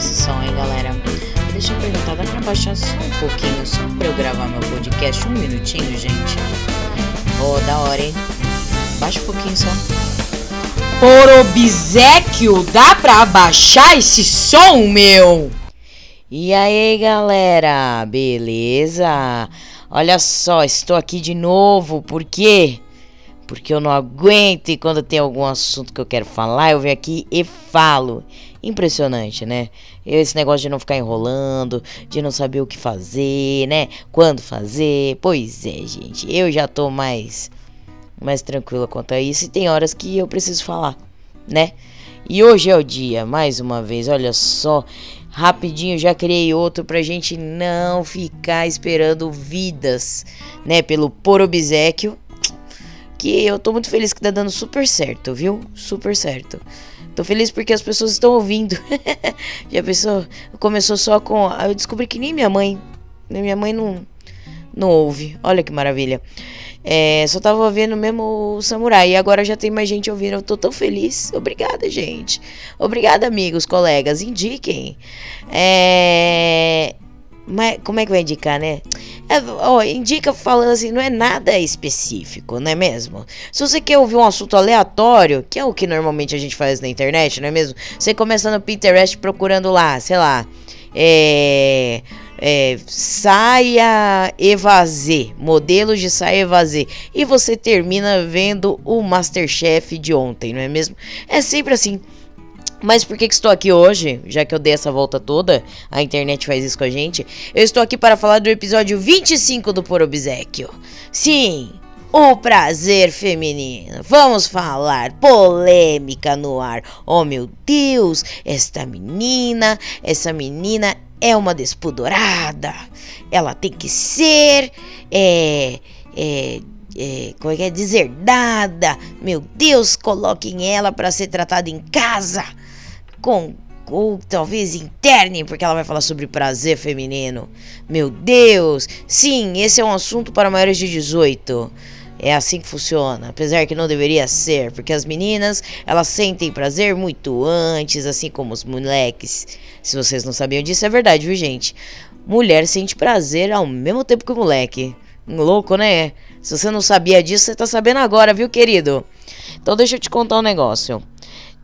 esse som aí, galera. Deixa eu perguntar, dá pra baixar só um pouquinho, só pra eu gravar meu podcast? Um minutinho, gente. Oh, da hora, hein? Baixa um pouquinho só. Por obsequio, dá pra abaixar esse som, meu? E aí, galera, beleza? Olha só, estou aqui de novo, por quê? Porque eu não aguento e quando tem algum assunto que eu quero falar, eu venho aqui e falo. Impressionante, né? Esse negócio de não ficar enrolando, de não saber o que fazer, né? Quando fazer. Pois é, gente, eu já tô mais mais tranquila quanto a isso e tem horas que eu preciso falar, né? E hoje é o dia, mais uma vez, olha só, rapidinho já criei outro pra gente não ficar esperando vidas, né, pelo por obsequio, que eu tô muito feliz que tá dando super certo, viu? Super certo. Tô feliz porque as pessoas estão ouvindo. já pensou? Começou só com. Eu descobri que nem minha mãe. Minha mãe não, não ouve. Olha que maravilha. É, só tava ouvindo mesmo o Samurai. E agora já tem mais gente ouvindo. Eu tô tão feliz. Obrigada, gente. Obrigada, amigos, colegas. Indiquem. É. Mas como é que vai indicar, né? É, ó, indica falando assim, não é nada específico, não é mesmo? Se você quer ouvir um assunto aleatório, que é o que normalmente a gente faz na internet, não é mesmo? Você começa no Pinterest procurando lá, sei lá, é é, saia evasê, modelos de saia evasê, e você termina vendo o Masterchef de ontem, não é mesmo? É sempre assim. Mas por que, que, estou aqui hoje? Já que eu dei essa volta toda, a internet faz isso com a gente. Eu estou aqui para falar do episódio 25 do Por Obsequio. Sim, o prazer feminino. Vamos falar polêmica no ar. Oh meu Deus, esta menina, essa menina é uma despudorada. Ela tem que ser. É, é, é, como é que é? Deserdada. Meu Deus, coloquem ela para ser tratada em casa. Com. Ou talvez interne, porque ela vai falar sobre prazer feminino. Meu Deus! Sim, esse é um assunto para maiores de 18. É assim que funciona, apesar que não deveria ser, porque as meninas, elas sentem prazer muito antes, assim como os moleques. Se vocês não sabiam disso, é verdade, viu, gente? Mulher sente prazer ao mesmo tempo que o moleque. Louco, né? Se você não sabia disso, você tá sabendo agora, viu, querido? Então deixa eu te contar um negócio.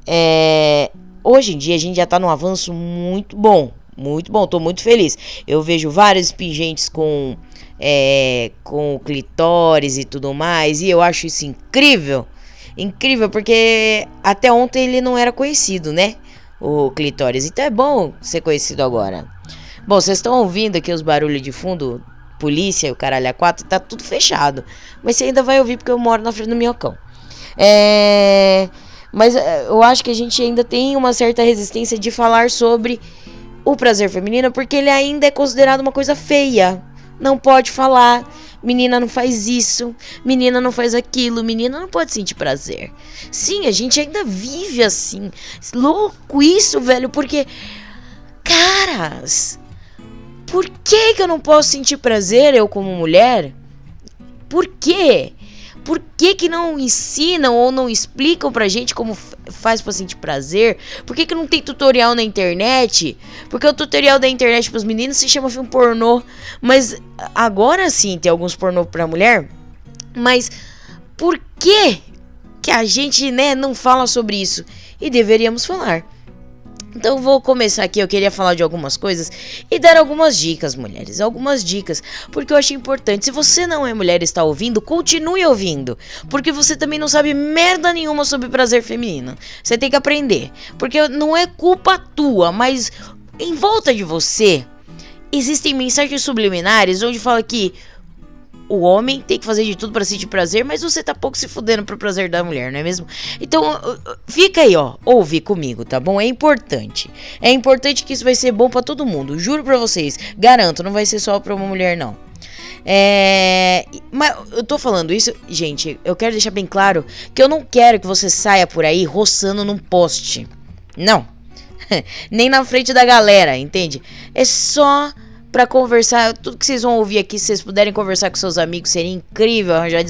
É... Hoje em dia a gente já tá num avanço muito bom. Muito bom, tô muito feliz. Eu vejo vários pingentes com é, com clitóris e tudo mais. E eu acho isso incrível. Incrível, porque até ontem ele não era conhecido, né? O clitóris. Então é bom ser conhecido agora. Bom, vocês estão ouvindo aqui os barulhos de fundo? Polícia, o caralho a quatro, tá tudo fechado. Mas você ainda vai ouvir porque eu moro na frente do minhocão. É. Mas é, eu acho que a gente ainda tem uma certa resistência de falar sobre o prazer feminino porque ele ainda é considerado uma coisa feia não pode falar. Menina não faz isso, menina não faz aquilo, menina não pode sentir prazer. Sim, a gente ainda vive assim. Louco isso, velho, porque. Caras, por que, que eu não posso sentir prazer, eu como mulher? Por quê? Por que, que não ensinam ou não explicam pra gente como faz pra sentir prazer? Por que, que não tem tutorial na internet? Porque o tutorial da internet pros meninos se chama filme pornô. Mas agora sim tem alguns pornô pra mulher. Mas por que que a gente né, não fala sobre isso? E deveríamos falar. Então vou começar aqui, eu queria falar de algumas coisas e dar algumas dicas, mulheres, algumas dicas, porque eu achei importante. Se você não é mulher e está ouvindo, continue ouvindo, porque você também não sabe merda nenhuma sobre prazer feminino. Você tem que aprender, porque não é culpa tua, mas em volta de você existem mensagens subliminares onde fala que o homem tem que fazer de tudo para sentir prazer, mas você tá pouco se fudendo pro prazer da mulher, não é mesmo? Então, uh, uh, fica aí, ó, ouve comigo, tá bom? É importante. É importante que isso vai ser bom para todo mundo, juro para vocês. Garanto, não vai ser só pra uma mulher, não. É. Mas eu tô falando isso, gente, eu quero deixar bem claro que eu não quero que você saia por aí roçando num poste. Não. Nem na frente da galera, entende? É só para conversar. Tudo que vocês vão ouvir aqui, se vocês puderem conversar com seus amigos, seria incrível arranjar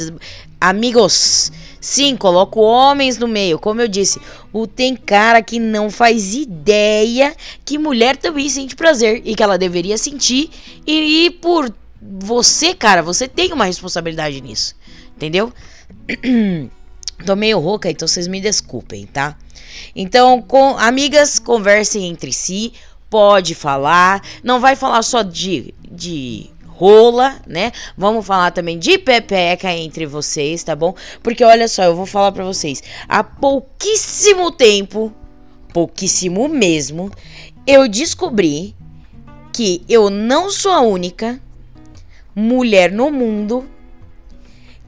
amigos. Sim, coloco homens no meio. Como eu disse, o tem cara que não faz ideia que mulher também sente prazer e que ela deveria sentir. E, e por você, cara, você tem uma responsabilidade nisso. Entendeu? Tô meio rouca, então vocês me desculpem, tá? Então, com amigas, conversem entre si. Pode falar. Não vai falar só de, de rola, né? Vamos falar também de pepeca entre vocês, tá bom? Porque olha só, eu vou falar para vocês. Há pouquíssimo tempo, pouquíssimo mesmo, eu descobri que eu não sou a única mulher no mundo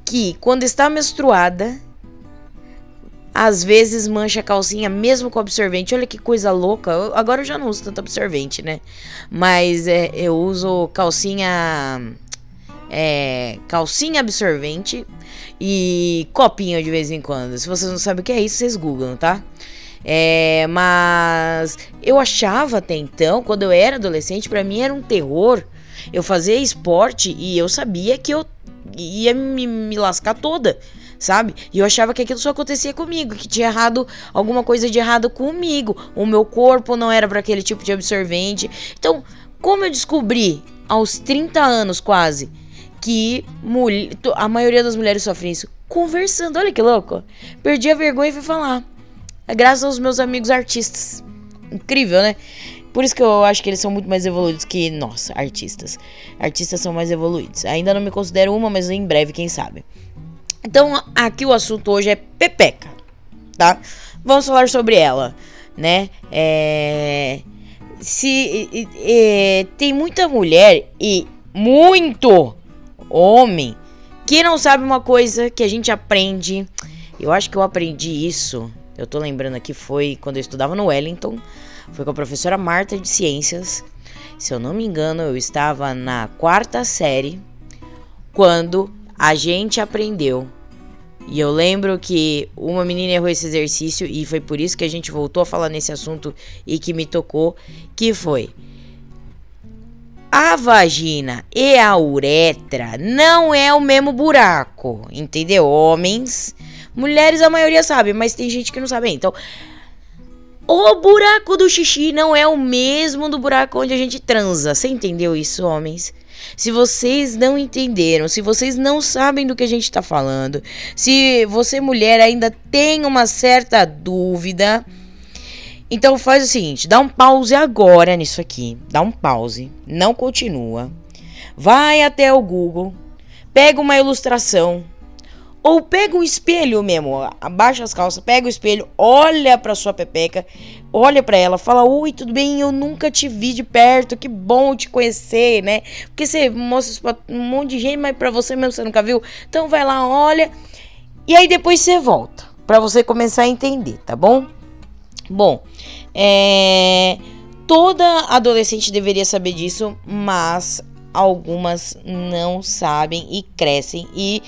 que quando está menstruada às vezes mancha a calcinha mesmo com absorvente. Olha que coisa louca. Eu, agora eu já não uso tanto absorvente, né? Mas é, eu uso calcinha. É, calcinha absorvente e copinho de vez em quando. Se vocês não sabem o que é isso, vocês googlam, tá? É, mas eu achava até então, quando eu era adolescente, para mim era um terror. Eu fazia esporte e eu sabia que eu ia me, me lascar toda sabe? E eu achava que aquilo só acontecia comigo, que tinha errado alguma coisa de errado comigo. O meu corpo não era para aquele tipo de absorvente. Então, como eu descobri aos 30 anos quase que a maioria das mulheres sofrem isso? Conversando, olha que louco. Perdi a vergonha e fui falar. É graças aos meus amigos artistas. Incrível, né? Por isso que eu acho que eles são muito mais evoluídos que nós, artistas. Artistas são mais evoluídos. Ainda não me considero uma, mas em breve, quem sabe. Então, aqui o assunto hoje é Pepeca, tá? Vamos falar sobre ela, né? É, se é, tem muita mulher e muito homem que não sabe uma coisa que a gente aprende. Eu acho que eu aprendi isso. Eu tô lembrando aqui foi quando eu estudava no Wellington, foi com a professora Marta de Ciências. Se eu não me engano, eu estava na quarta série quando a gente aprendeu e eu lembro que uma menina errou esse exercício e foi por isso que a gente voltou a falar nesse assunto e que me tocou, que foi a vagina e a uretra não é o mesmo buraco, entendeu? Homens, mulheres a maioria sabe, mas tem gente que não sabe. Então, o buraco do xixi não é o mesmo do buraco onde a gente transa. Você entendeu isso, homens? Se vocês não entenderam, se vocês não sabem do que a gente está falando, se você, mulher, ainda tem uma certa dúvida, então faz o seguinte: dá um pause agora nisso aqui. Dá um pause, não continua. Vai até o Google, pega uma ilustração ou pega um espelho mesmo, abaixa as calças, pega o espelho, olha pra sua pepeca, olha para ela, fala: Oi, tudo bem? Eu nunca te vi de perto, que bom te conhecer, né? Porque você mostra isso pra um monte de gente, mas pra você mesmo você nunca viu. Então vai lá, olha, e aí depois você volta, para você começar a entender, tá bom? Bom, é. Toda adolescente deveria saber disso, mas algumas não sabem e crescem e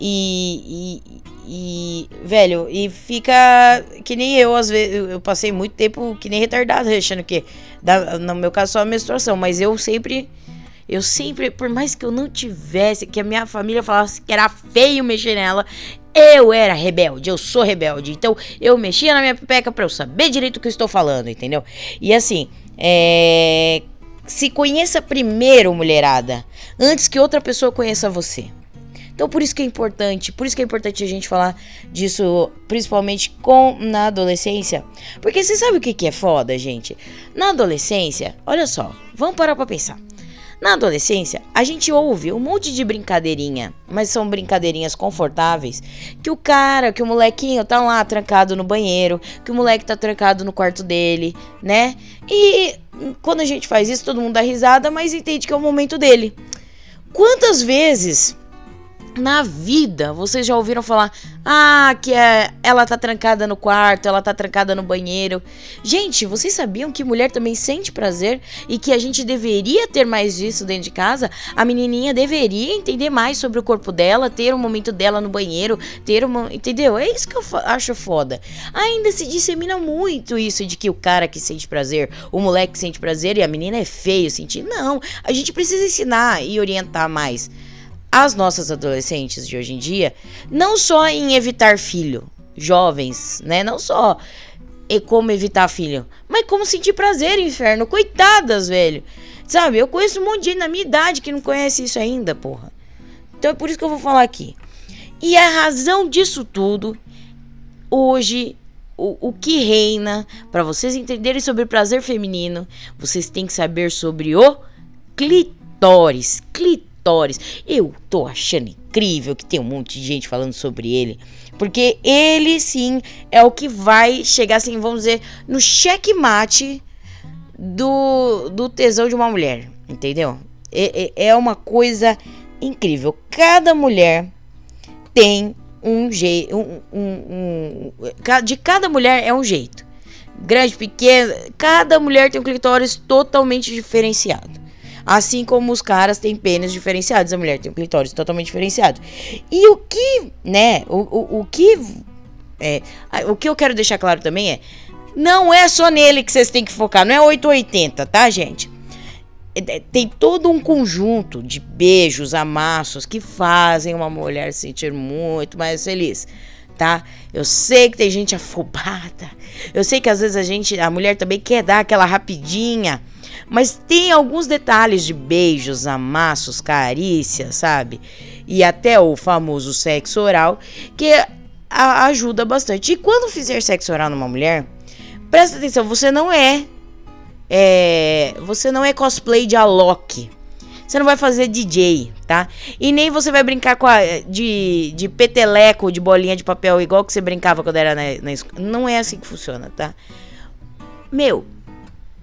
e, e, e, velho, e fica que nem eu, às vezes, eu passei muito tempo que nem retardado, achando que, no meu caso, só a menstruação, mas eu sempre, eu sempre, por mais que eu não tivesse, que a minha família falasse que era feio mexer nela, eu era rebelde, eu sou rebelde. Então eu mexia na minha pepeca pra eu saber direito o que eu estou falando, entendeu? E assim, é. Se conheça primeiro, mulherada, antes que outra pessoa conheça você. Então por isso que é importante, por isso que é importante a gente falar disso, principalmente com na adolescência. Porque você sabe o que, que é foda, gente? Na adolescência, olha só, vamos parar pra pensar. Na adolescência, a gente ouve um monte de brincadeirinha, mas são brincadeirinhas confortáveis, que o cara, que o molequinho tá lá trancado no banheiro, que o moleque tá trancado no quarto dele, né? E quando a gente faz isso, todo mundo dá risada, mas entende que é o momento dele. Quantas vezes na vida, vocês já ouviram falar: "Ah, que é, ela tá trancada no quarto, ela tá trancada no banheiro". Gente, vocês sabiam que mulher também sente prazer e que a gente deveria ter mais disso dentro de casa? A menininha deveria entender mais sobre o corpo dela, ter um momento dela no banheiro, ter uma, entendeu? É isso que eu acho foda. Ainda se dissemina muito isso de que o cara que sente prazer, o moleque sente prazer e a menina é feio sentir. Não, a gente precisa ensinar e orientar mais as nossas adolescentes de hoje em dia, não só em evitar filho, jovens, né? Não só e como evitar filho, mas como sentir prazer, inferno. Coitadas, velho. Sabe, eu conheço um monte de gente na minha idade que não conhece isso ainda, porra. Então é por isso que eu vou falar aqui. E a razão disso tudo, hoje, o, o que reina, para vocês entenderem sobre prazer feminino, vocês têm que saber sobre o clitóris. Clitóris. Eu tô achando incrível que tem um monte de gente falando sobre ele. Porque ele sim é o que vai chegar assim, vamos dizer, no checkmate do, do tesão de uma mulher. Entendeu? É, é, é uma coisa incrível. Cada mulher tem um jeito. Um, um, um, de cada mulher é um jeito. Grande, pequeno. Cada mulher tem um clitóris totalmente diferenciado. Assim como os caras têm pênis diferenciados, a mulher tem um clitóris totalmente diferenciado. E o que, né? O, o, o que. É, o que eu quero deixar claro também é. Não é só nele que vocês têm que focar, não é 880, tá, gente? É, é, tem todo um conjunto de beijos, amassos que fazem uma mulher se sentir muito mais feliz, tá? Eu sei que tem gente afobada. Eu sei que às vezes a gente, a mulher também quer dar aquela rapidinha, mas tem alguns detalhes de beijos, amassos, carícias, sabe? E até o famoso sexo oral que a, ajuda bastante. E quando fizer sexo oral numa mulher, presta atenção, você não é é, você não é cosplay de Alok. Você não vai fazer DJ, tá? E nem você vai brincar com a, de, de peteleco, de bolinha de papel, igual que você brincava quando era na, na escola. Não é assim que funciona, tá? Meu,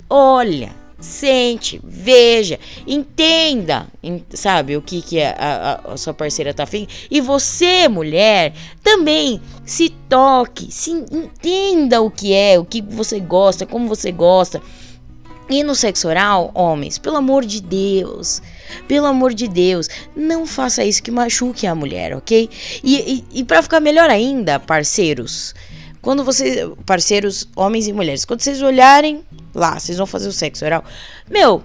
olha, sente, veja, entenda, sabe, o que, que a, a, a, sua parceira tá afim. E você, mulher, também se toque, se entenda o que é, o que você gosta, como você gosta. E no sexo oral, homens, pelo amor de Deus, pelo amor de Deus, não faça isso que machuque a mulher, ok? E, e, e para ficar melhor ainda, parceiros, quando vocês, parceiros, homens e mulheres, quando vocês olharem lá, vocês vão fazer o sexo oral, meu,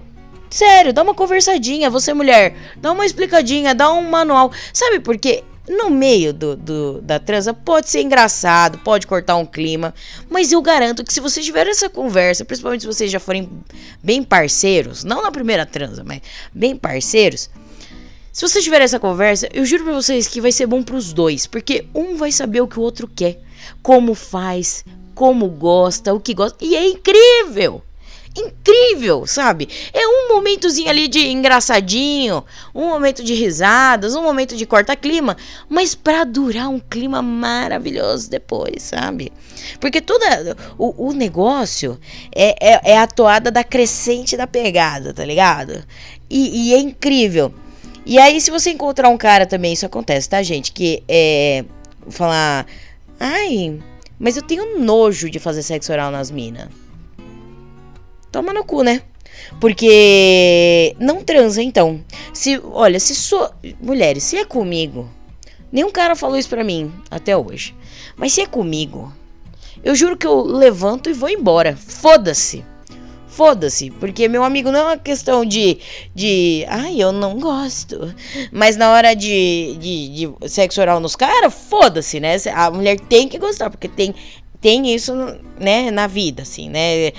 sério, dá uma conversadinha, você mulher, dá uma explicadinha, dá um manual, sabe por quê? No meio do, do, da transa pode ser engraçado, pode cortar um clima, mas eu garanto que se vocês tiverem essa conversa, principalmente se vocês já forem bem parceiros, não na primeira transa, mas bem parceiros, se vocês tiverem essa conversa, eu juro pra vocês que vai ser bom pros dois, porque um vai saber o que o outro quer, como faz, como gosta, o que gosta, e é incrível! Incrível, sabe? É um momentozinho ali de engraçadinho, um momento de risadas, um momento de corta-clima, mas para durar um clima maravilhoso depois, sabe? Porque toda o, o negócio é, é, é, a toada da crescente da pegada, tá ligado? E, e, é incrível. E aí, se você encontrar um cara também, isso acontece, tá, gente? Que é. Falar. Ai, mas eu tenho nojo de fazer sexo oral nas minas. Toma no cu, né? Porque não transa, então. Se, olha, se sou. Mulheres, se é comigo. Nenhum cara falou isso pra mim até hoje. Mas se é comigo, eu juro que eu levanto e vou embora. Foda-se. Foda-se. Porque, meu amigo, não é uma questão de. de. Ai, eu não gosto. Mas na hora de, de, de sexo oral nos caras, foda-se, né? A mulher tem que gostar. Porque tem tem isso, né, na vida, assim, né?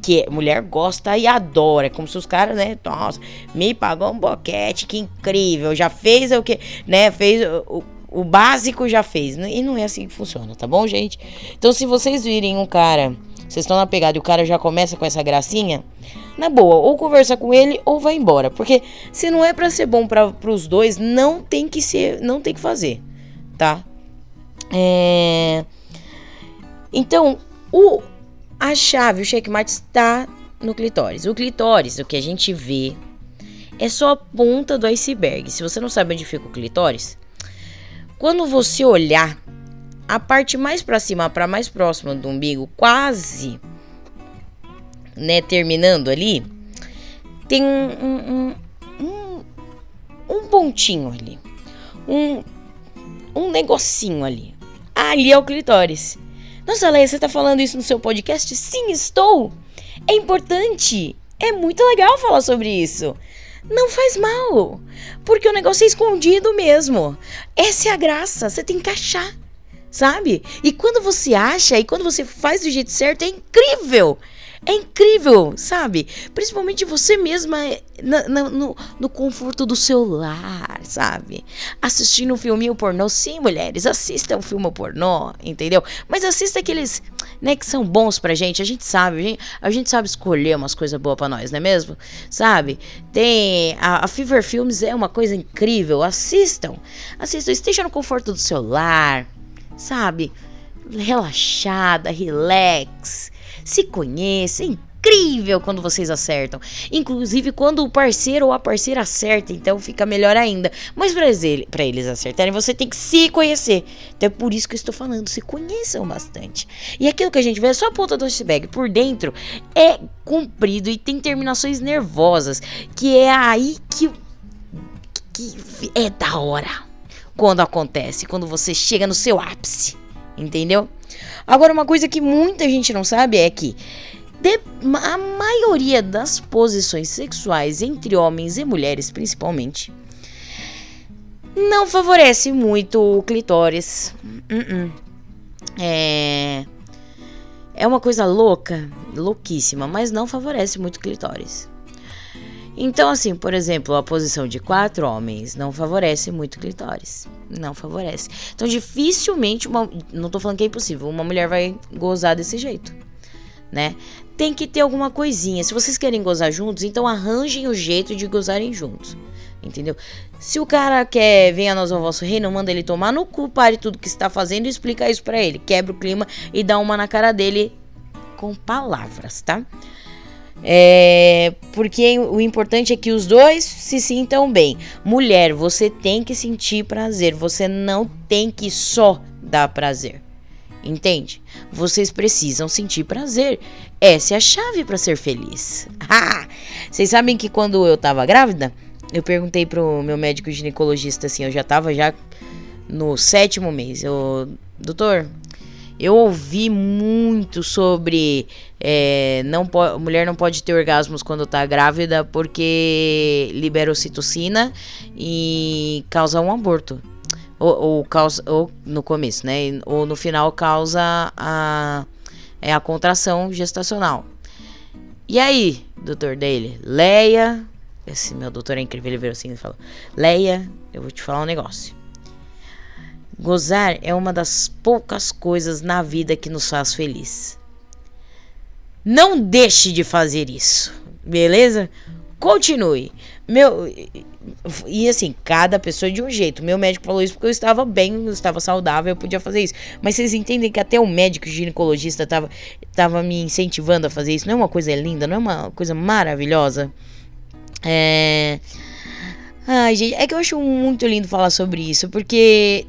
Que mulher gosta e adora. É como se os caras, né? Nossa, me pagou um boquete, que incrível. Já fez o que, né? Fez o, o básico, já fez. E não é assim que funciona, tá bom, gente? Então, se vocês virem um cara, vocês estão na pegada e o cara já começa com essa gracinha, na boa, ou conversa com ele ou vai embora. Porque se não é para ser bom para os dois, não tem que ser, não tem que fazer, tá? É. Então, o, a chave, o checkmate está no clitóris. O clitóris, o que a gente vê, é só a ponta do iceberg. Se você não sabe onde fica o clitóris, quando você olhar a parte mais para cima, para mais próxima do umbigo, quase, né, terminando ali, tem um, um, um, um pontinho ali, um, um negocinho ali. Ali é o clitóris. Nossa, Leia, você está falando isso no seu podcast? Sim, estou! É importante! É muito legal falar sobre isso! não faz mal. Porque o negócio é escondido mesmo. Essa é a graça. Você tem que achar. Sabe? E quando você acha e quando você faz do jeito certo, é incrível. É incrível, sabe? Principalmente você mesma na, na, no, no conforto do seu lar, sabe? Assistindo um filminho pornô. Sim, mulheres, assistam um filme pornô, entendeu? Mas assista aqueles, né, que são bons pra gente. A gente sabe, a gente, a gente sabe escolher umas coisas boas pra nós, não é mesmo? Sabe? Tem. A, a Fever Films é uma coisa incrível. Assistam. Assistam. Esteja no conforto do seu lar, sabe? Relaxada, relax se conheça. É incrível quando vocês acertam. Inclusive quando o parceiro ou a parceira acerta, então fica melhor ainda. Mas para eles, eles acertarem, você tem que se conhecer. Então é por isso que eu estou falando, se conheçam bastante. E aquilo que a gente vê é só a ponta do iceberg. Por dentro é comprido e tem terminações nervosas, que é aí que, que é da hora. Quando acontece, quando você chega no seu ápice, entendeu? Agora, uma coisa que muita gente não sabe é que de, a maioria das posições sexuais entre homens e mulheres, principalmente, não favorece muito o clitóris. Uh -uh. É. É uma coisa louca, louquíssima, mas não favorece muito o clitóris. Então, assim, por exemplo, a posição de quatro homens não favorece muito o clitóris. Não favorece. Então, dificilmente, uma, não tô falando que é impossível, uma mulher vai gozar desse jeito, né? Tem que ter alguma coisinha. Se vocês querem gozar juntos, então arranjem o jeito de gozarem juntos. Entendeu? Se o cara quer venha nós ao vosso reino, manda ele tomar no cu, pare tudo que está fazendo e explica isso para ele. Quebra o clima e dá uma na cara dele com palavras, tá? É, porque o importante é que os dois se sintam bem. Mulher, você tem que sentir prazer, você não tem que só dar prazer. Entende? Vocês precisam sentir prazer. Essa é a chave para ser feliz. Vocês sabem que quando eu tava grávida, eu perguntei pro meu médico ginecologista assim, eu já tava já no sétimo mês. Eu, doutor, eu ouvi muito sobre é, não mulher não pode ter orgasmos quando tá grávida porque libera ocitocina e causa um aborto. Ou, ou, causa, ou no começo, né? Ou no final causa a, é a contração gestacional. E aí, doutor dele? Leia. Esse meu doutor é incrível, ele veio assim e falou: Leia, eu vou te falar um negócio. Gozar é uma das poucas coisas na vida que nos faz feliz. Não deixe de fazer isso, beleza? Continue. Meu e assim, cada pessoa de um jeito. Meu médico falou isso porque eu estava bem, eu estava saudável, eu podia fazer isso. Mas vocês entendem que até o médico ginecologista estava tava me incentivando a fazer isso. Não é uma coisa linda, não é uma coisa maravilhosa? É. Ai, gente, é que eu acho muito lindo falar sobre isso, porque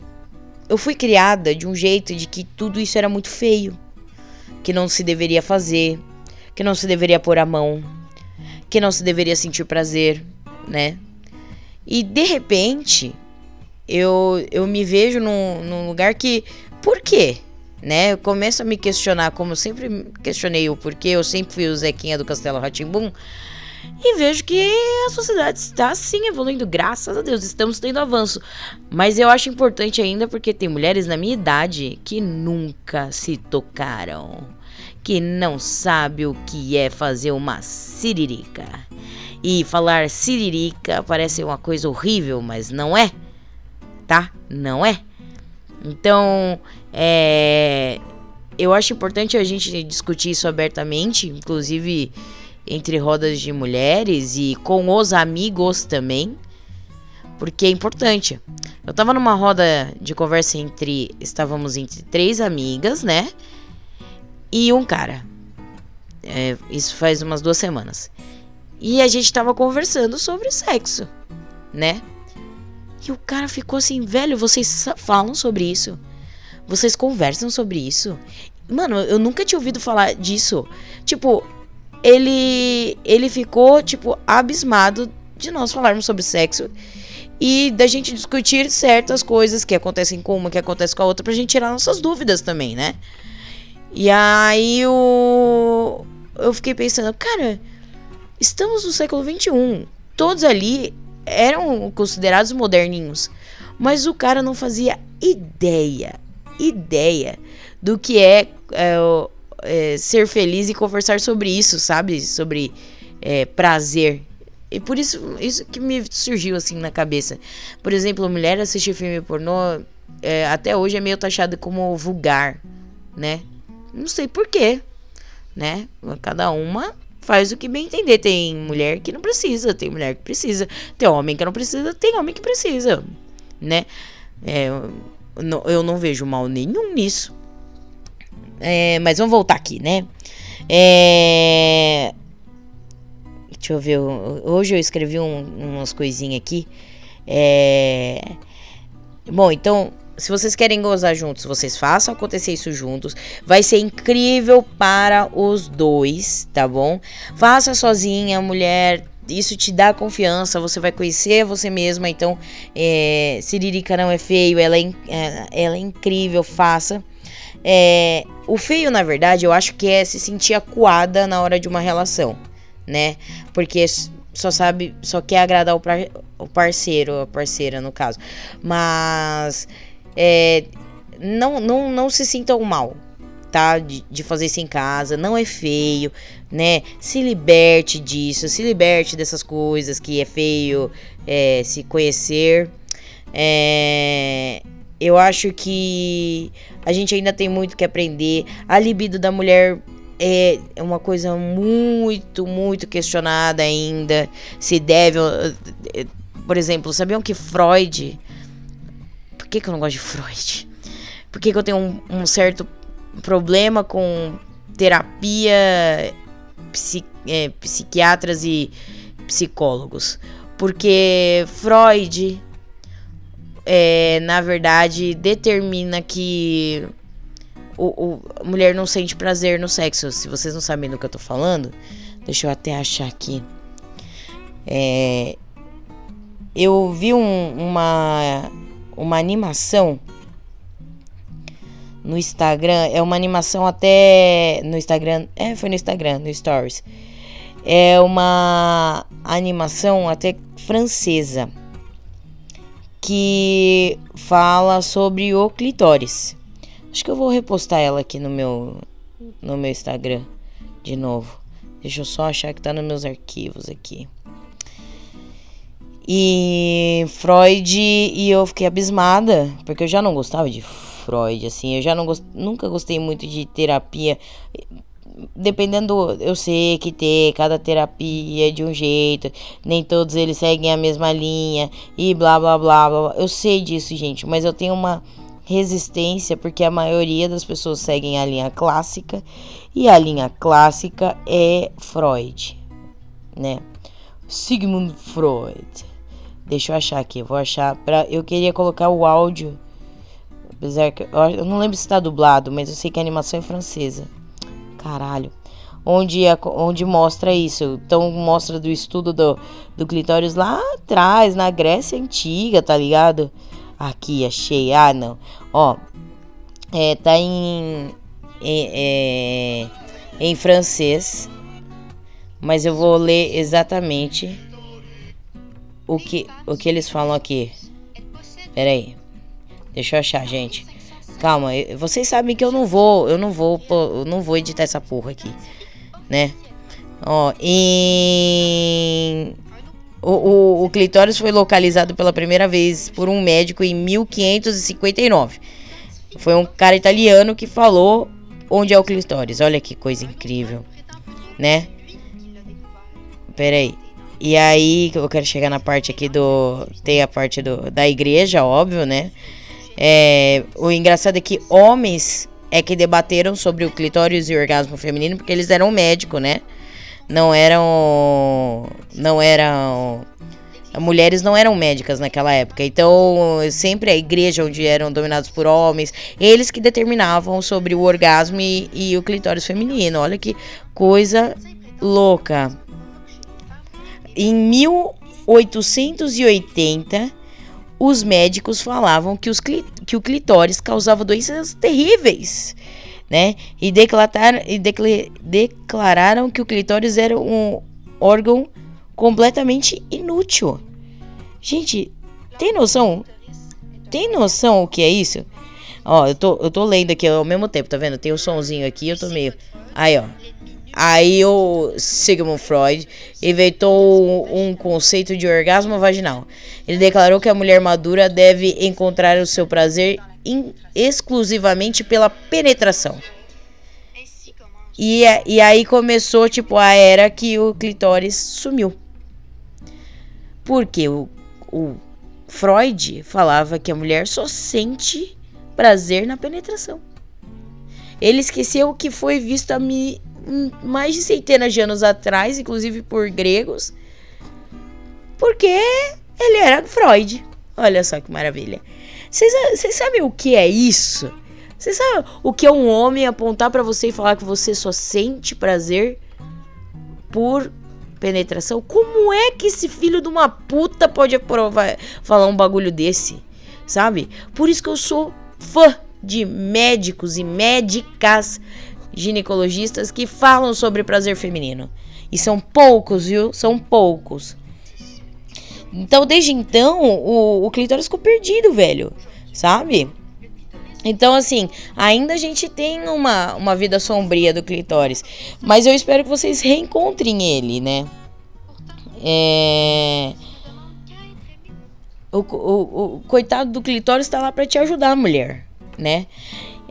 eu fui criada de um jeito de que tudo isso era muito feio, que não se deveria fazer, que não se deveria pôr a mão, que não se deveria sentir prazer, né? E de repente, eu, eu me vejo num, num lugar que. Por quê? Né? Eu começo a me questionar, como eu sempre questionei o porquê, eu sempre fui o Zequinha do Castelo Ratimbum e vejo que a sociedade está sim evoluindo, graças a Deus, estamos tendo avanço. Mas eu acho importante ainda porque tem mulheres na minha idade que nunca se tocaram, que não sabe o que é fazer uma siririca. E falar siririca parece uma coisa horrível, mas não é, tá? Não é. Então, é, eu acho importante a gente discutir isso abertamente, inclusive entre rodas de mulheres e com os amigos também, porque é importante. Eu tava numa roda de conversa entre. Estávamos entre três amigas, né? E um cara. É, isso faz umas duas semanas. E a gente tava conversando sobre sexo, né? E o cara ficou assim, velho, vocês falam sobre isso? Vocês conversam sobre isso? Mano, eu nunca tinha ouvido falar disso. Tipo, ele ele ficou tipo abismado de nós falarmos sobre sexo e da gente discutir certas coisas que acontecem com uma, que acontecem com a outra, pra gente tirar nossas dúvidas também, né? E aí eu, eu fiquei pensando, cara, estamos no século XXI. todos ali eram considerados moderninhos. Mas o cara não fazia ideia, ideia do que é, é, é ser feliz e conversar sobre isso, sabe? Sobre é, prazer. E por isso, isso que me surgiu assim na cabeça. Por exemplo, mulher assistir filme pornô é, até hoje é meio taxado como vulgar, né? Não sei porquê, né? Cada uma faz o que bem entender. Tem mulher que não precisa, tem mulher que precisa, tem homem que não precisa, tem homem que precisa, né? É, eu não vejo mal nenhum nisso. É, mas vamos voltar aqui, né? É, deixa eu ver. Hoje eu escrevi um, umas coisinhas aqui. É, bom, então se vocês querem gozar juntos, vocês façam acontecer isso juntos. Vai ser incrível para os dois, tá bom? Faça sozinha, mulher. Isso te dá confiança, você vai conhecer você mesma. Então, é, Siririca não é feio, ela é, é, ela é incrível, faça. É, o feio, na verdade, eu acho que é se sentir acuada na hora de uma relação, né? Porque só sabe, só quer agradar o, pra, o parceiro, a parceira, no caso. Mas é, não, não, não se sintam mal, tá? De, de, fazer isso em casa, não é feio, né? Se liberte disso, se liberte dessas coisas que é feio é, se conhecer. É, eu acho que a gente ainda tem muito que aprender. A libido da mulher é uma coisa muito, muito questionada ainda. Se deve. Por exemplo, sabiam que Freud por que, que eu não gosto de Freud? Por que, que eu tenho um, um certo problema com terapia, psi, é, psiquiatras e psicólogos? Porque Freud, é, na verdade, determina que o, o, a mulher não sente prazer no sexo. Se vocês não sabem do que eu tô falando, deixa eu até achar aqui. É, eu vi um, uma uma animação no Instagram. É uma animação até. No Instagram. É, foi no Instagram, no Stories. É uma animação até francesa. Que fala sobre o clitóris. Acho que eu vou repostar ela aqui no meu, no meu Instagram de novo. Deixa eu só achar que tá nos meus arquivos aqui. E Freud, e eu fiquei abismada, porque eu já não gostava de Freud, assim, eu já não gost, nunca gostei muito de terapia. Dependendo, eu sei que ter cada terapia de um jeito, nem todos eles seguem a mesma linha e blá blá blá blá. Eu sei disso, gente, mas eu tenho uma resistência porque a maioria das pessoas seguem a linha clássica e a linha clássica é Freud, né? Sigmund Freud. Deixa eu achar aqui, vou achar. Pra, eu queria colocar o áudio. Apesar que. Eu não lembro se está dublado, mas eu sei que a animação é francesa. Caralho. Onde, é, onde mostra isso. Então mostra do estudo do, do clitóris lá atrás, na Grécia Antiga, tá ligado? Aqui, achei. Ah, não. Ó. É, tá em. em, é, em francês. Mas eu vou ler exatamente o que, o que eles falam aqui. Pera aí. Deixa eu achar, gente. Calma, vocês sabem que eu não vou, eu não vou, eu não vou editar essa porra aqui, né? Ó, em o, o, o clitóris foi localizado pela primeira vez por um médico em 1559. Foi um cara italiano que falou onde é o clitóris. Olha que coisa incrível, né? Pera aí. E aí, eu quero chegar na parte aqui do. Tem a parte do, da igreja, óbvio, né? É, o engraçado é que homens é que debateram sobre o clitóris e o orgasmo feminino porque eles eram médicos, né? Não eram. Não eram. Mulheres não eram médicas naquela época. Então, sempre a igreja, onde eram dominados por homens, eles que determinavam sobre o orgasmo e, e o clitóris feminino. Olha que coisa louca. Em 1880, os médicos falavam que, os que o clitóris causava doenças terríveis, né? E, e declararam que o clitóris era um órgão completamente inútil. Gente, tem noção? Tem noção o que é isso? Ó, eu tô, eu tô lendo aqui ao mesmo tempo, tá vendo? Tem o um somzinho aqui, eu tô meio. Aí, ó. Aí o Sigmund Freud inventou um conceito de orgasmo vaginal. Ele declarou que a mulher madura deve encontrar o seu prazer in, exclusivamente pela penetração. E, e aí começou, tipo, a era que o clitóris sumiu. Porque o, o Freud falava que a mulher só sente prazer na penetração. Ele esqueceu que foi visto há mi, mais de centenas de anos atrás, inclusive por gregos, porque ele era Freud. Olha só que maravilha. Vocês sabem o que é isso? Vocês sabem o que é um homem apontar para você e falar que você só sente prazer por penetração? Como é que esse filho de uma puta pode aprovar, falar um bagulho desse? Sabe? Por isso que eu sou fã de médicos e médicas ginecologistas que falam sobre prazer feminino. E são poucos, viu? São poucos. Então, desde então, o, o clitóris ficou perdido, velho. Sabe? Então, assim, ainda a gente tem uma, uma vida sombria do clitóris. Mas eu espero que vocês reencontrem ele, né? É... O, o, o coitado do clitóris está lá para te ajudar, mulher, né?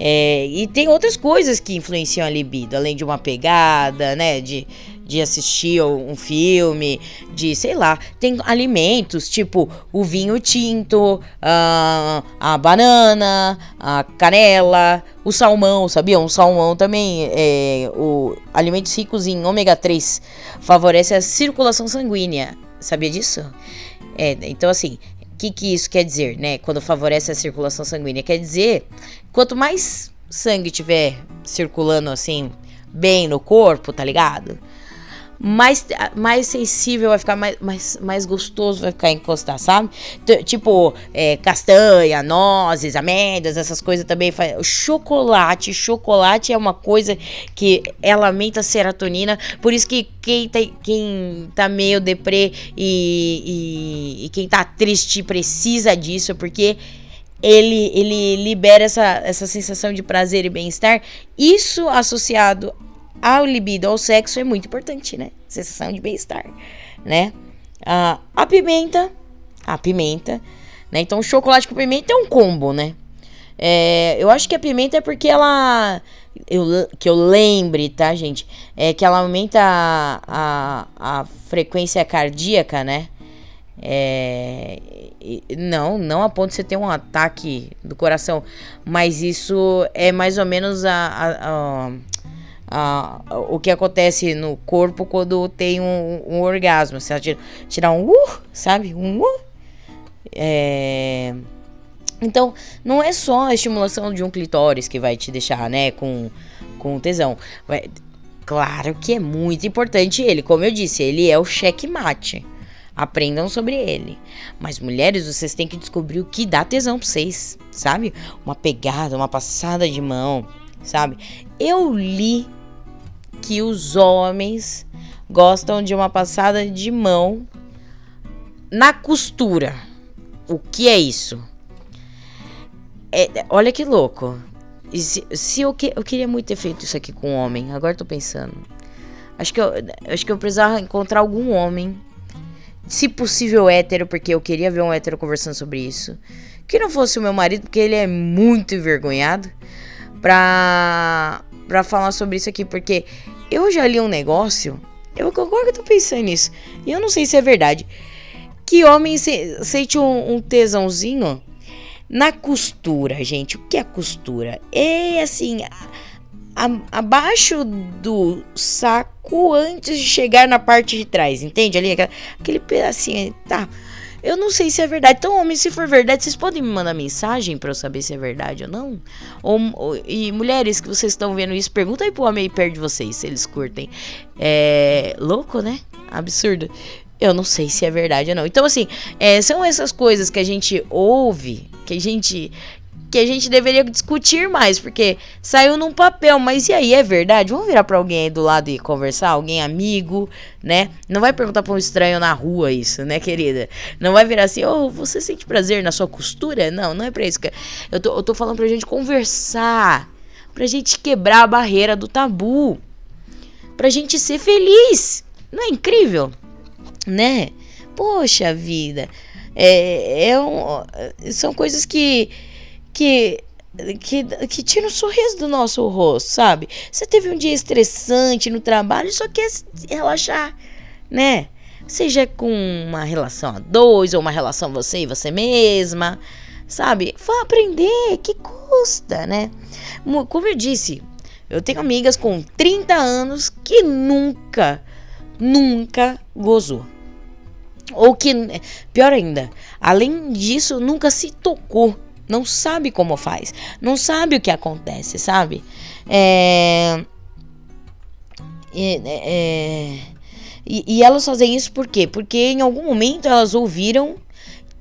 É, e tem outras coisas que influenciam a libido, além de uma pegada, né? De, de assistir um filme, de sei lá, tem alimentos tipo o vinho tinto, a, a banana, a canela, o salmão, sabia? O salmão também, é, o alimentos ricos em ômega 3 favorece a circulação sanguínea, sabia disso? É, então assim, que, que isso quer dizer, né? Quando favorece a circulação sanguínea, quer dizer, quanto mais sangue tiver circulando assim bem no corpo, tá ligado? Mais, mais sensível vai ficar, mais, mais, mais gostoso vai ficar encostar, sabe? T tipo, é, castanha, nozes, amêndoas, essas coisas também. Faz... Chocolate, chocolate é uma coisa que ela aumenta a serotonina, por isso que quem tá, quem tá meio deprê e, e, e quem tá triste precisa disso, porque ele, ele libera essa, essa sensação de prazer e bem-estar. Isso associado ao libido, ao sexo, é muito importante, né? Sensação de bem-estar, né? Ah, a pimenta, a pimenta, né? Então, chocolate com pimenta é um combo, né? É, eu acho que a pimenta é porque ela. Eu, que eu lembre, tá, gente? É que ela aumenta a, a, a frequência cardíaca, né? É, não, não a ponto de você ter um ataque do coração, mas isso é mais ou menos a, a, a ah, o que acontece no corpo quando tem um, um orgasmo. Você tira, tirar um uh, sabe? Um uh. É... Então, não é só a estimulação de um clitóris que vai te deixar, né, com, com tesão. Vai... Claro que é muito importante ele. Como eu disse, ele é o checkmate. Aprendam sobre ele. Mas mulheres, vocês têm que descobrir o que dá tesão pra vocês, sabe? Uma pegada, uma passada de mão, sabe? Eu li que os homens gostam de uma passada de mão na costura. O que é isso? É, olha que louco. Se, se eu, que, eu queria muito ter feito isso aqui com um homem, agora tô pensando. Acho que eu, acho que eu precisava encontrar algum homem, se possível hétero, porque eu queria ver um hétero conversando sobre isso. Que não fosse o meu marido, porque ele é muito envergonhado, pra, pra falar sobre isso aqui, porque eu já li um negócio, eu agora que eu tô pensando nisso, e eu não sei se é verdade, que homem se, sente um, um tesãozinho na costura, gente. O que é costura? É assim, a, a, abaixo do saco antes de chegar na parte de trás, entende? Ali, aquele pedacinho, tá? Eu não sei se é verdade. Então, homem, se for verdade, vocês podem me mandar mensagem para eu saber se é verdade ou não? Ou, ou, e mulheres que vocês estão vendo isso, pergunta aí pro homem aí perto de vocês se eles curtem. É louco, né? Absurdo. Eu não sei se é verdade ou não. Então, assim, é, são essas coisas que a gente ouve, que a gente que a gente deveria discutir mais, porque saiu num papel, mas e aí, é verdade? Vamos virar para alguém aí do lado e conversar, alguém amigo, né? Não vai perguntar para um estranho na rua isso, né, querida? Não vai virar assim, oh, você sente prazer na sua costura? Não, não é pra isso que eu tô, eu tô falando pra gente conversar, pra gente quebrar a barreira do tabu, pra gente ser feliz. Não é incrível? Né? Poxa vida. É, é um, são coisas que que que, que tira um sorriso do nosso rosto, sabe? Você teve um dia estressante no trabalho e só quer relaxar, né? Seja com uma relação a dois ou uma relação você e você mesma, sabe? Vá aprender, que custa, né? Como eu disse, eu tenho amigas com 30 anos que nunca, nunca gozou. Ou que, pior ainda, além disso, nunca se tocou não sabe como faz, não sabe o que acontece, sabe? É, é, é, e, e, elas fazem isso por quê? Porque em algum momento elas ouviram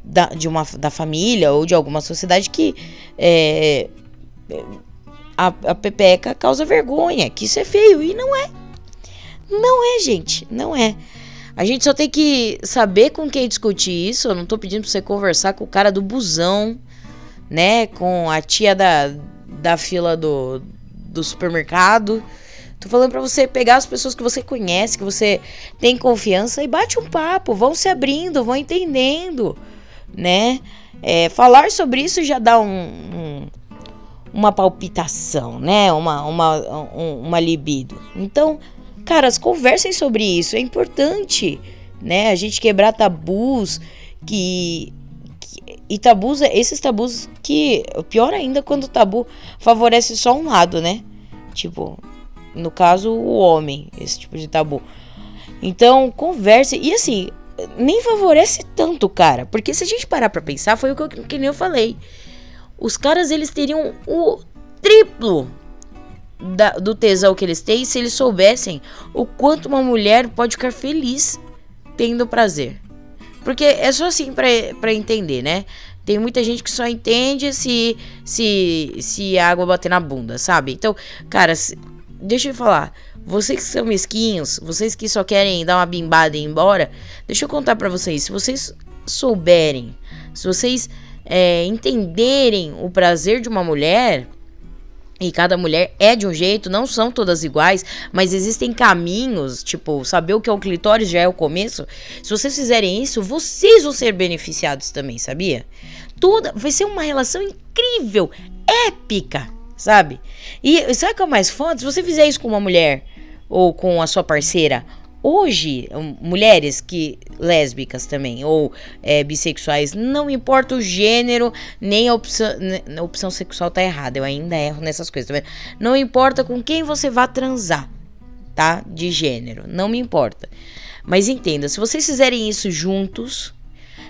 da, de uma, da família ou de alguma sociedade que é, a, a pepeca causa vergonha, que isso é feio. E não é. Não é, gente. Não é. A gente só tem que saber com quem discutir isso. Eu não tô pedindo pra você conversar com o cara do busão né? Com a tia da, da fila do, do supermercado. Tô falando para você pegar as pessoas que você conhece, que você tem confiança e bate um papo, vão se abrindo, vão entendendo, né? É, falar sobre isso já dá um, um, uma palpitação, né? Uma, uma, um, uma libido. Então, caras, conversem sobre isso, é importante, né? A gente quebrar tabus que e tabus, esses tabus que. Pior ainda quando o tabu favorece só um lado, né? Tipo, no caso, o homem, esse tipo de tabu. Então, converse. E assim, nem favorece tanto, cara. Porque se a gente parar pra pensar, foi o que, eu, que nem eu falei. Os caras, eles teriam o triplo da, do tesão que eles têm se eles soubessem o quanto uma mulher pode ficar feliz tendo prazer. Porque é só assim para entender, né? Tem muita gente que só entende se, se, se a água bater na bunda, sabe? Então, cara, se, deixa eu falar. Vocês que são mesquinhos, vocês que só querem dar uma bimbada e ir embora, deixa eu contar para vocês. Se vocês souberem, se vocês é, entenderem o prazer de uma mulher, e cada mulher é de um jeito, não são todas iguais, mas existem caminhos, tipo, saber o que é o clitóris já é o começo. Se vocês fizerem isso, vocês vão ser beneficiados também, sabia? Toda, vai ser uma relação incrível, épica, sabe? E sabe o que é mais foda? Se você fizer isso com uma mulher ou com a sua parceira, Hoje, mulheres que lésbicas também ou é, bissexuais, não importa o gênero nem a opção, a opção sexual tá errada. Eu ainda erro nessas coisas, tá vendo? Não importa com quem você vá transar, tá? De gênero, não me importa. Mas entenda, se vocês fizerem isso juntos,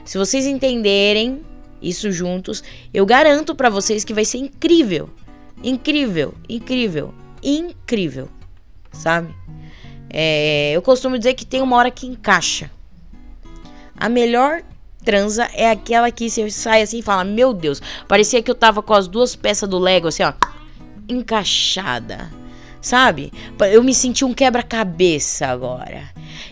se vocês entenderem isso juntos, eu garanto para vocês que vai ser incrível. Incrível, incrível, incrível, sabe? É, eu costumo dizer que tem uma hora que encaixa. A melhor transa é aquela que você sai assim e fala: Meu Deus, parecia que eu tava com as duas peças do Lego assim, ó, encaixada. Sabe? Eu me senti um quebra-cabeça agora.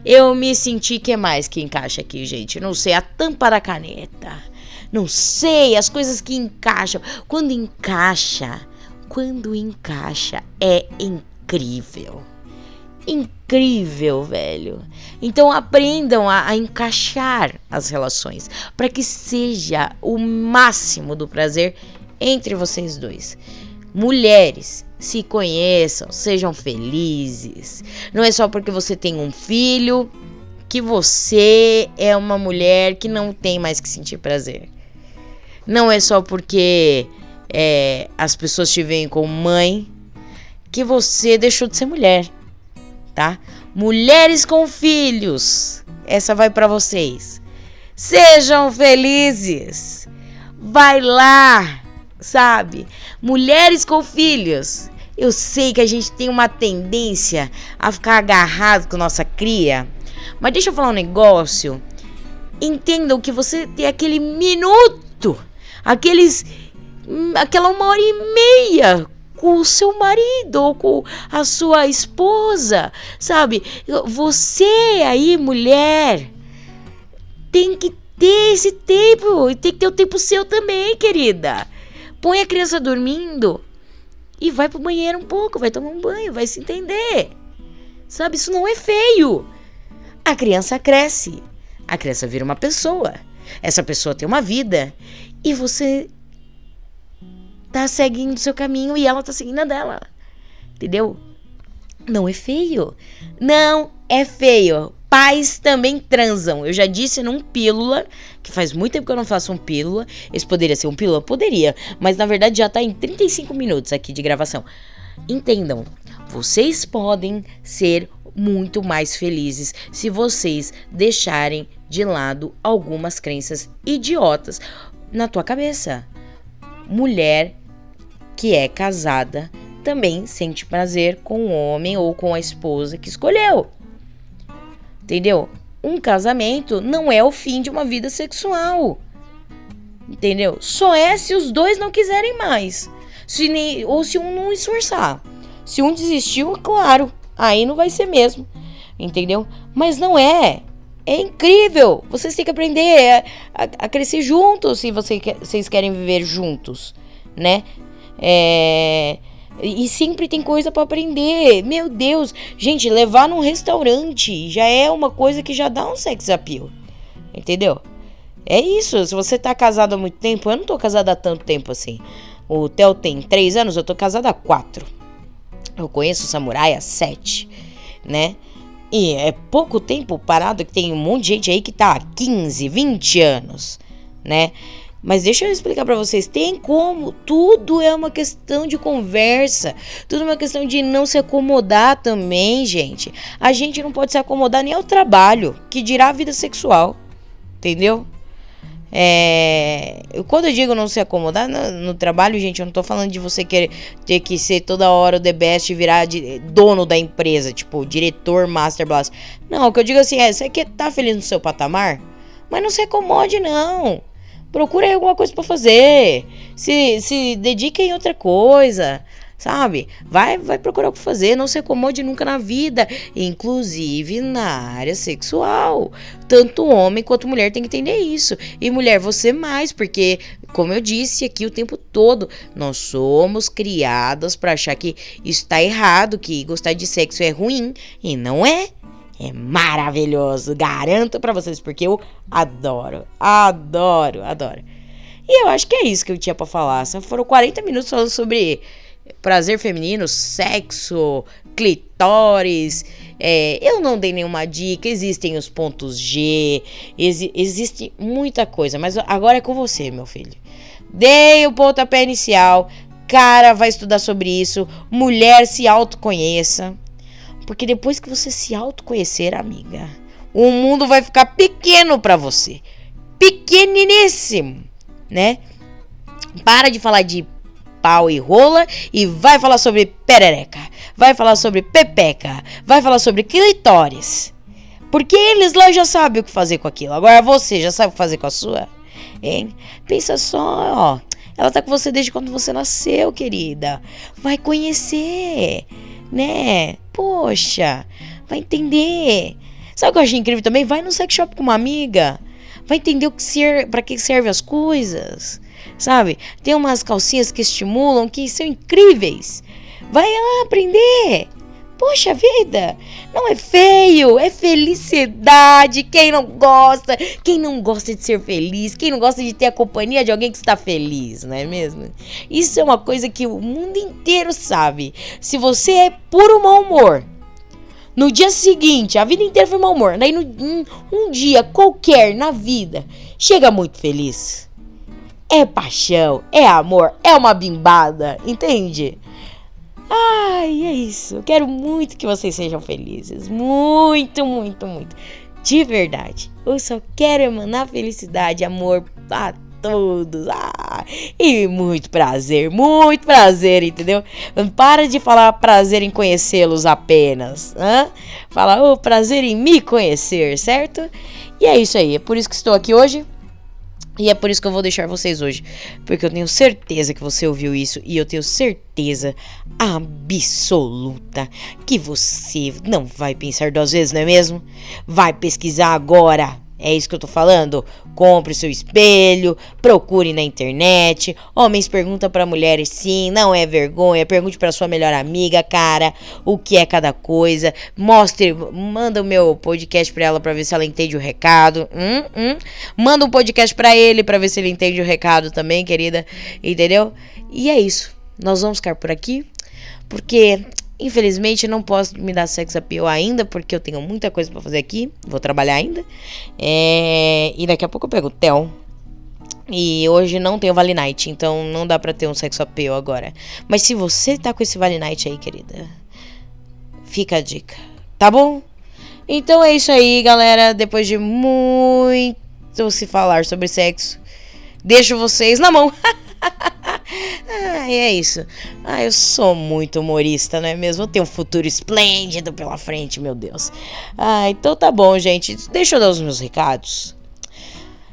Eu me senti que mais que encaixa aqui, gente? Não sei, a tampa da caneta. Não sei, as coisas que encaixam. Quando encaixa, quando encaixa é incrível incrível, velho. Então aprendam a, a encaixar as relações para que seja o máximo do prazer entre vocês dois. Mulheres, se conheçam, sejam felizes. Não é só porque você tem um filho que você é uma mulher que não tem mais que sentir prazer. Não é só porque é, as pessoas te veem como mãe que você deixou de ser mulher tá? Mulheres com filhos, essa vai para vocês. Sejam felizes. Vai lá, sabe? Mulheres com filhos. Eu sei que a gente tem uma tendência a ficar agarrado com nossa cria, mas deixa eu falar um negócio. Entendam que você tem aquele minuto, aqueles hum, aquela uma hora e meia com o seu marido ou com a sua esposa, sabe? Você aí, mulher, tem que ter esse tempo, e tem que ter o tempo seu também, querida. Põe a criança dormindo e vai pro banheiro um pouco, vai tomar um banho, vai se entender. Sabe, isso não é feio. A criança cresce, a criança vira uma pessoa. Essa pessoa tem uma vida e você tá seguindo seu caminho e ela tá seguindo a dela. Entendeu? Não é feio. Não é feio. Pais também transam. Eu já disse num pílula, que faz muito tempo que eu não faço um pílula. Esse poderia ser um pílula? Poderia. Mas na verdade já tá em 35 minutos aqui de gravação. Entendam, vocês podem ser muito mais felizes se vocês deixarem de lado algumas crenças idiotas na tua cabeça. Mulher que é casada também sente prazer com o homem ou com a esposa que escolheu. Entendeu? Um casamento não é o fim de uma vida sexual. Entendeu? Só é se os dois não quiserem mais. Se nem, ou se um não esforçar. Se um desistiu, claro, aí não vai ser mesmo. Entendeu? Mas não é. É incrível. Vocês têm que aprender a, a, a crescer juntos se você, vocês querem viver juntos, né? É. E sempre tem coisa para aprender. Meu Deus, gente, levar num restaurante já é uma coisa que já dá um sex appeal. Entendeu? É isso. Se você tá casado há muito tempo, eu não tô casada há tanto tempo assim. O Theo tem três anos, eu tô casada há quatro. Eu conheço o samurai há sete, né? E é pouco tempo parado que tem um monte de gente aí que tá há 15, 20 anos, né? Mas deixa eu explicar para vocês, tem como, tudo é uma questão de conversa, tudo é uma questão de não se acomodar também, gente. A gente não pode se acomodar nem ao trabalho, que dirá a vida sexual, entendeu? É, quando eu digo não se acomodar no, no, trabalho, gente, eu não tô falando de você querer ter que ser toda hora o the best e virar de, dono da empresa, tipo, diretor, master blast. Não, o que eu digo assim é, você quer tá feliz no seu patamar? Mas não se acomode, não. Procure alguma coisa para fazer. Se, se dedique em outra coisa. Sabe? Vai, vai procurar o que fazer, não se acomode nunca na vida, inclusive na área sexual. Tanto homem quanto mulher tem que entender isso. E mulher, você mais, porque, como eu disse aqui o tempo todo, nós somos criadas para achar que isso está errado, que gostar de sexo é ruim, e não é. É maravilhoso, garanto para vocês, porque eu adoro, adoro, adoro. E eu acho que é isso que eu tinha para falar. Só foram 40 minutos falando sobre prazer feminino, sexo, clitóris. É, eu não dei nenhuma dica, existem os pontos G, exi existe muita coisa, mas agora é com você, meu filho. Dei o pontapé inicial, cara vai estudar sobre isso, mulher se autoconheça. Porque depois que você se autoconhecer, amiga, o mundo vai ficar pequeno para você. Pequeniníssimo, né? Para de falar de pau e rola e vai falar sobre perereca, vai falar sobre pepeca, vai falar sobre clitóris. Porque eles lá já sabem o que fazer com aquilo. Agora você já sabe o que fazer com a sua? Hein? Pensa só, ó. Ela tá com você desde quando você nasceu, querida. Vai conhecer né? Poxa, vai entender. Sabe o que eu achei incrível também? Vai no sex shop com uma amiga. Vai entender o que ser, para que servem as coisas. Sabe? Tem umas calcinhas que estimulam que são incríveis. Vai lá aprender. Poxa vida, não é feio, é felicidade. Quem não gosta? Quem não gosta de ser feliz? Quem não gosta de ter a companhia de alguém que está feliz, não é mesmo? Isso é uma coisa que o mundo inteiro sabe. Se você é puro mau humor, no dia seguinte, a vida inteira foi mau humor, daí no, um, um dia qualquer na vida, chega muito feliz. É paixão, é amor, é uma bimbada, entende? Ai, é isso. Quero muito que vocês sejam felizes. Muito, muito, muito. De verdade. Eu só quero emanar felicidade, amor a todos. Ah, e muito prazer, muito prazer, entendeu? Para de falar prazer em conhecê-los apenas. Hã? Fala o oh, prazer em me conhecer, certo? E é isso aí. É por isso que estou aqui hoje. E é por isso que eu vou deixar vocês hoje. Porque eu tenho certeza que você ouviu isso. E eu tenho certeza absoluta que você não vai pensar duas vezes, não é mesmo? Vai pesquisar agora. É isso que eu tô falando? Compre seu espelho, procure na internet. Homens perguntam para mulheres sim, não é vergonha. Pergunte para sua melhor amiga, cara, o que é cada coisa. Mostre, manda o meu podcast para ela para ver se ela entende o recado. Hum, hum. Manda um podcast para ele para ver se ele entende o recado também, querida. Entendeu? E é isso. Nós vamos ficar por aqui, porque Infelizmente não posso me dar sex appeal ainda, porque eu tenho muita coisa para fazer aqui. Vou trabalhar ainda. É... E daqui a pouco eu pego o Tel. E hoje não tenho Vale Night, então não dá pra ter um sex appeal agora. Mas se você tá com esse Vale Night aí, querida, fica a dica, tá bom? Então é isso aí, galera. Depois de muito se falar sobre sexo, deixo vocês na mão. ah, é isso. Ah, eu sou muito humorista, não é mesmo? Eu tenho um futuro esplêndido pela frente, meu Deus. Ah, então tá bom, gente. Deixa eu dar os meus recados.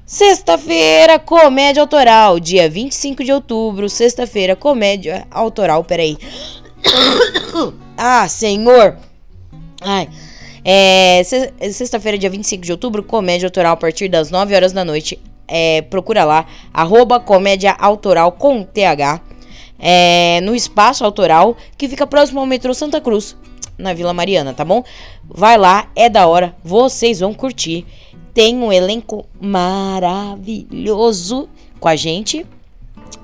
Sexta-feira, comédia autoral, dia 25 de outubro. Sexta-feira, comédia autoral. Peraí. Ah, senhor. Ai. É, sexta-feira, dia 25 de outubro, comédia autoral a partir das 9 horas da noite é, procura lá, arroba comédia autoral com TH, é, no espaço autoral, que fica próximo ao metrô Santa Cruz, na Vila Mariana, tá bom? Vai lá, é da hora, vocês vão curtir. Tem um elenco maravilhoso com a gente.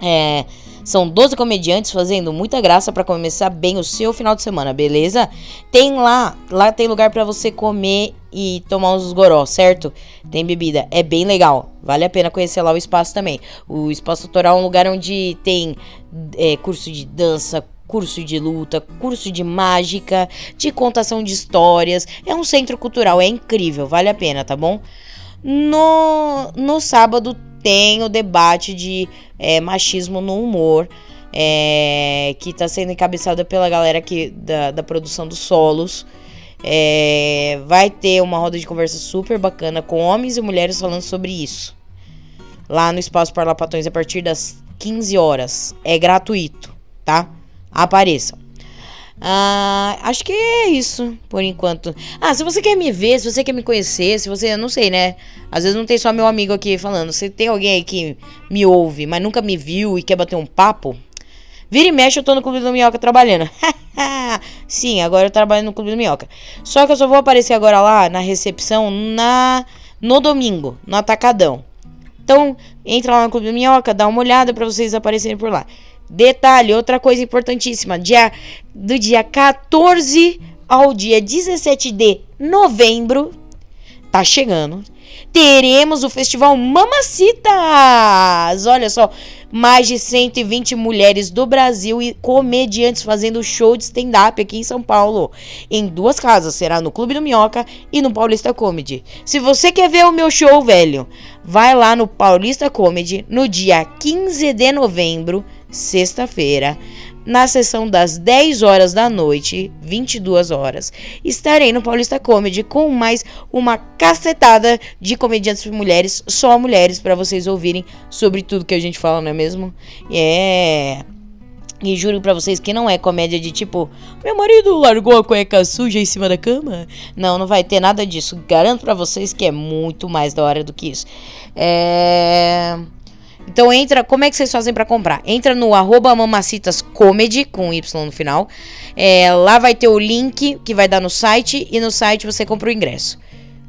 É, são 12 comediantes fazendo muita graça para começar bem o seu final de semana, beleza? Tem lá, lá tem lugar para você comer e tomar uns goró, certo? Tem bebida, é bem legal. Vale a pena conhecer lá o espaço também. O espaço autoral é um lugar onde tem é, curso de dança, curso de luta, curso de mágica, de contação de histórias. É um centro cultural, é incrível, vale a pena, tá bom? No, no sábado tem o debate de é, machismo no humor, é, que está sendo encabeçada pela galera aqui da, da produção dos solos. É, vai ter uma roda de conversa super bacana com homens e mulheres falando sobre isso. Lá no Espaço Parlapatões a partir das 15 horas. É gratuito, tá? Apareçam. Ah, acho que é isso, por enquanto. Ah, se você quer me ver, se você quer me conhecer, se você, não sei, né? Às vezes não tem só meu amigo aqui falando. Se tem alguém aí que me ouve, mas nunca me viu e quer bater um papo, vira e mexe, eu tô no Clube do Minhoca trabalhando. Sim, agora eu trabalho no Clube do Minhoca. Só que eu só vou aparecer agora lá na recepção na no domingo, no Atacadão. Então, entra lá no Clube do Minhoca, dá uma olhada para vocês aparecerem por lá. Detalhe, outra coisa importantíssima, dia, do dia 14 ao dia 17 de novembro, tá chegando, teremos o festival Mamacitas. Olha só, mais de 120 mulheres do Brasil e comediantes fazendo show de stand-up aqui em São Paulo. Em duas casas, será no Clube do Minhoca e no Paulista Comedy. Se você quer ver o meu show, velho, vai lá no Paulista Comedy no dia 15 de novembro sexta-feira, na sessão das 10 horas da noite, 22 horas, estarei no Paulista Comedy com mais uma cacetada de comediantes mulheres, só mulheres, para vocês ouvirem sobre tudo que a gente fala, não é mesmo? É. E juro pra vocês que não é comédia de tipo, meu marido largou a cueca suja em cima da cama. Não, não vai ter nada disso. Garanto para vocês que é muito mais da hora do que isso. É. Então entra, como é que vocês fazem para comprar? Entra no arroba mamacitascomedy, com Y no final. É, lá vai ter o link que vai dar no site e no site você compra o ingresso.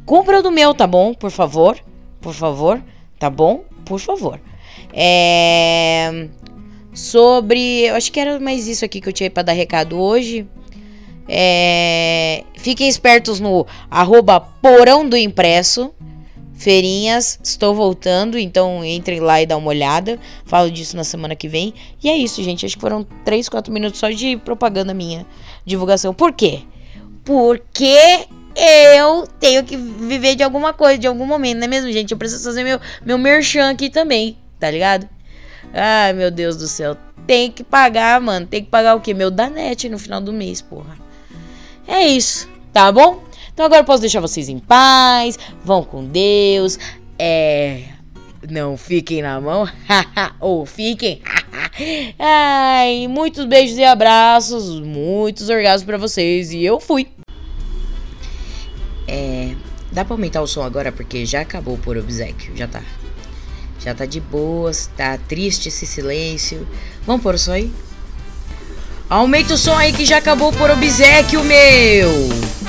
Compra do meu, tá bom? Por favor. Por favor. Tá bom? Por favor. É... Sobre. Eu acho que era mais isso aqui que eu tinha para dar recado hoje. É... Fiquem espertos no arroba porão do impresso. Feirinhas, estou voltando, então entrem lá e dá uma olhada. Falo disso na semana que vem. E é isso, gente. Acho que foram 3, 4 minutos só de propaganda minha, divulgação. Por quê? Porque eu tenho que viver de alguma coisa, de algum momento, não é mesmo, gente? Eu preciso fazer meu, meu merchan aqui também, tá ligado? Ai, meu Deus do céu. Tem que pagar, mano. Tem que pagar o quê? Meu Danete no final do mês, porra. É isso, tá bom? Então agora eu posso deixar vocês em paz, vão com Deus, é, não fiquem na mão, ou fiquem. Ai, muitos beijos e abraços, muitos orgasmos para vocês e eu fui. É, dá pra aumentar o som agora porque já acabou por obsequio, já tá. Já tá de boas, tá triste esse silêncio. Vamos pôr o som aí? Aumenta o som aí que já acabou por obsequio, meu!